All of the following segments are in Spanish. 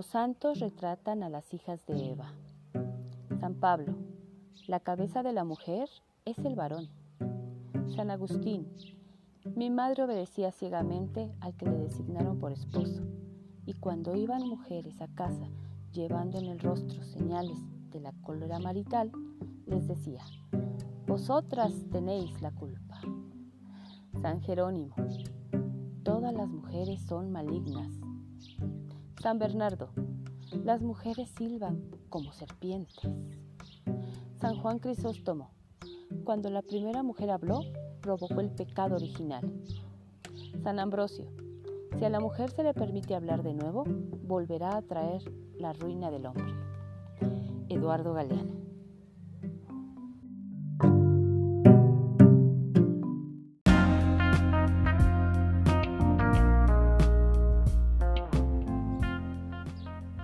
Los santos retratan a las hijas de Eva. San Pablo, la cabeza de la mujer es el varón. San Agustín, mi madre obedecía ciegamente al que le designaron por esposo, y cuando iban mujeres a casa llevando en el rostro señales de la cólera marital, les decía, vosotras tenéis la culpa. San Jerónimo, todas las mujeres son malignas. San Bernardo, las mujeres silban como serpientes. San Juan Crisóstomo, cuando la primera mujer habló, provocó el pecado original. San Ambrosio, si a la mujer se le permite hablar de nuevo, volverá a traer la ruina del hombre. Eduardo Galeano.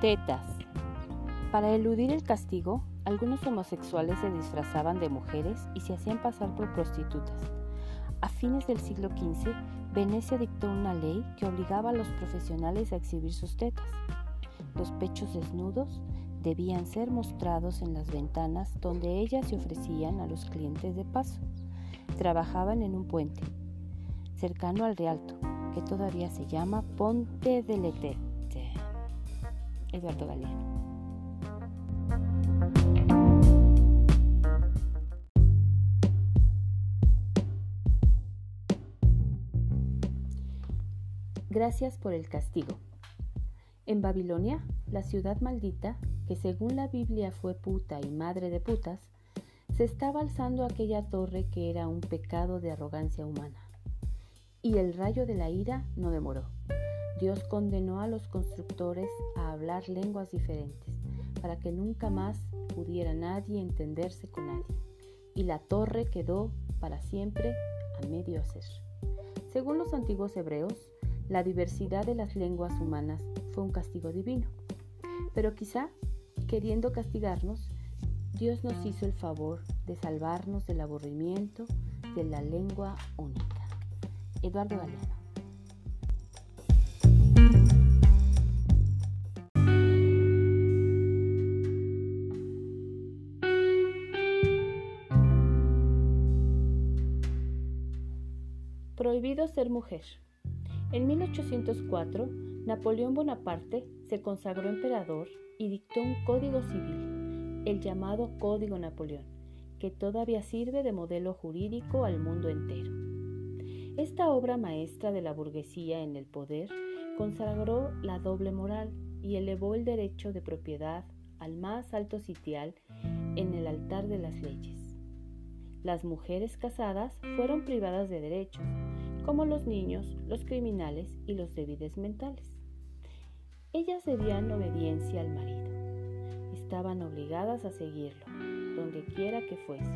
Tetas. Para eludir el castigo, algunos homosexuales se disfrazaban de mujeres y se hacían pasar por prostitutas. A fines del siglo XV, Venecia dictó una ley que obligaba a los profesionales a exhibir sus tetas. Los pechos desnudos debían ser mostrados en las ventanas donde ellas se ofrecían a los clientes de paso. Trabajaban en un puente, cercano al Rialto, que todavía se llama Ponte de Letete. Eduardo Galeano. Gracias por el castigo. En Babilonia, la ciudad maldita, que según la Biblia fue puta y madre de putas, se estaba alzando aquella torre que era un pecado de arrogancia humana. Y el rayo de la ira no demoró. Dios condenó a los constructores a hablar lenguas diferentes, para que nunca más pudiera nadie entenderse con nadie. Y la torre quedó para siempre a medio hacer. Según los antiguos hebreos, la diversidad de las lenguas humanas fue un castigo divino. Pero quizá, queriendo castigarnos, Dios nos hizo el favor de salvarnos del aburrimiento de la lengua única. Eduardo Galeano. Prohibido ser mujer. En 1804, Napoleón Bonaparte se consagró emperador y dictó un código civil, el llamado Código Napoleón, que todavía sirve de modelo jurídico al mundo entero. Esta obra maestra de la burguesía en el poder consagró la doble moral y elevó el derecho de propiedad al más alto sitial en el altar de las leyes. Las mujeres casadas fueron privadas de derechos, como los niños, los criminales y los débiles mentales. Ellas debían obediencia al marido. Estaban obligadas a seguirlo, donde quiera que fuese,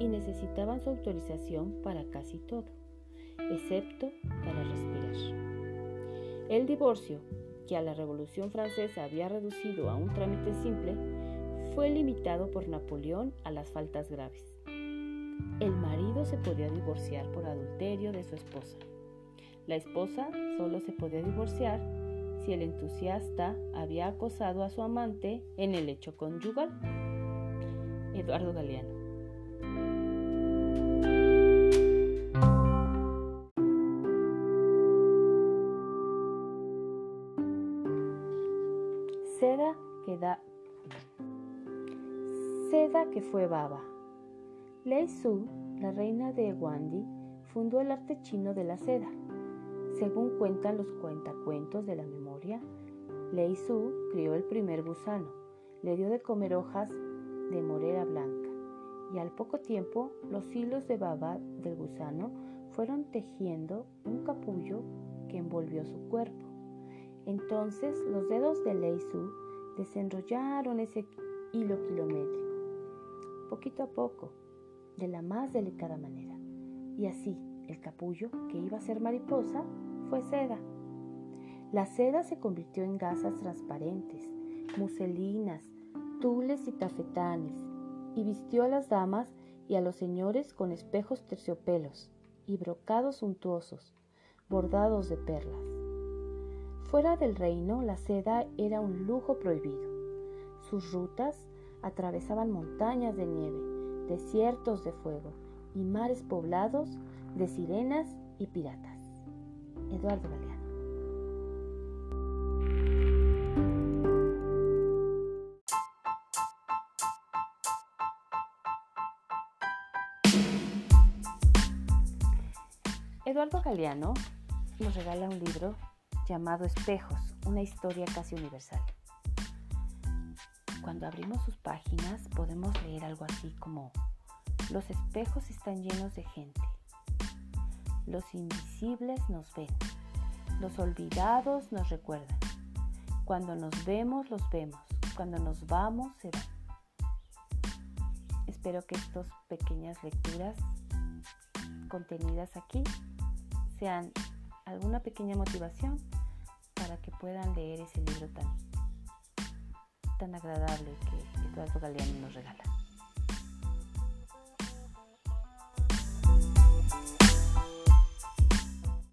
y necesitaban su autorización para casi todo, excepto para respirar. El divorcio, que a la Revolución Francesa había reducido a un trámite simple, fue limitado por Napoleón a las faltas graves el marido se podía divorciar por adulterio de su esposa. La esposa solo se podía divorciar si el entusiasta había acosado a su amante en el hecho conyugal. Eduardo Galeano. Seda que da Seda que fue baba. Lei Su, la reina de Guandi, fundó el arte chino de la seda. Según cuentan los cuentacuentos de la memoria, Lei Su crió el primer gusano, le dio de comer hojas de morera blanca y al poco tiempo los hilos de baba del gusano fueron tejiendo un capullo que envolvió su cuerpo. Entonces los dedos de Lei Su desenrollaron ese hilo kilométrico. Poquito a poco, de la más delicada manera. Y así, el capullo, que iba a ser mariposa, fue seda. La seda se convirtió en gasas transparentes, muselinas, tules y tafetanes, y vistió a las damas y a los señores con espejos terciopelos y brocados suntuosos, bordados de perlas. Fuera del reino, la seda era un lujo prohibido. Sus rutas atravesaban montañas de nieve, desiertos de fuego y mares poblados de sirenas y piratas. Eduardo Galeano. Eduardo Galeano nos regala un libro llamado Espejos, una historia casi universal. Cuando abrimos sus páginas podemos leer algo así como, los espejos están llenos de gente, los invisibles nos ven, los olvidados nos recuerdan, cuando nos vemos los vemos, cuando nos vamos se van. Espero que estas pequeñas lecturas contenidas aquí sean alguna pequeña motivación para que puedan leer ese libro tan, tan agradable que Eduardo Galeano nos regala.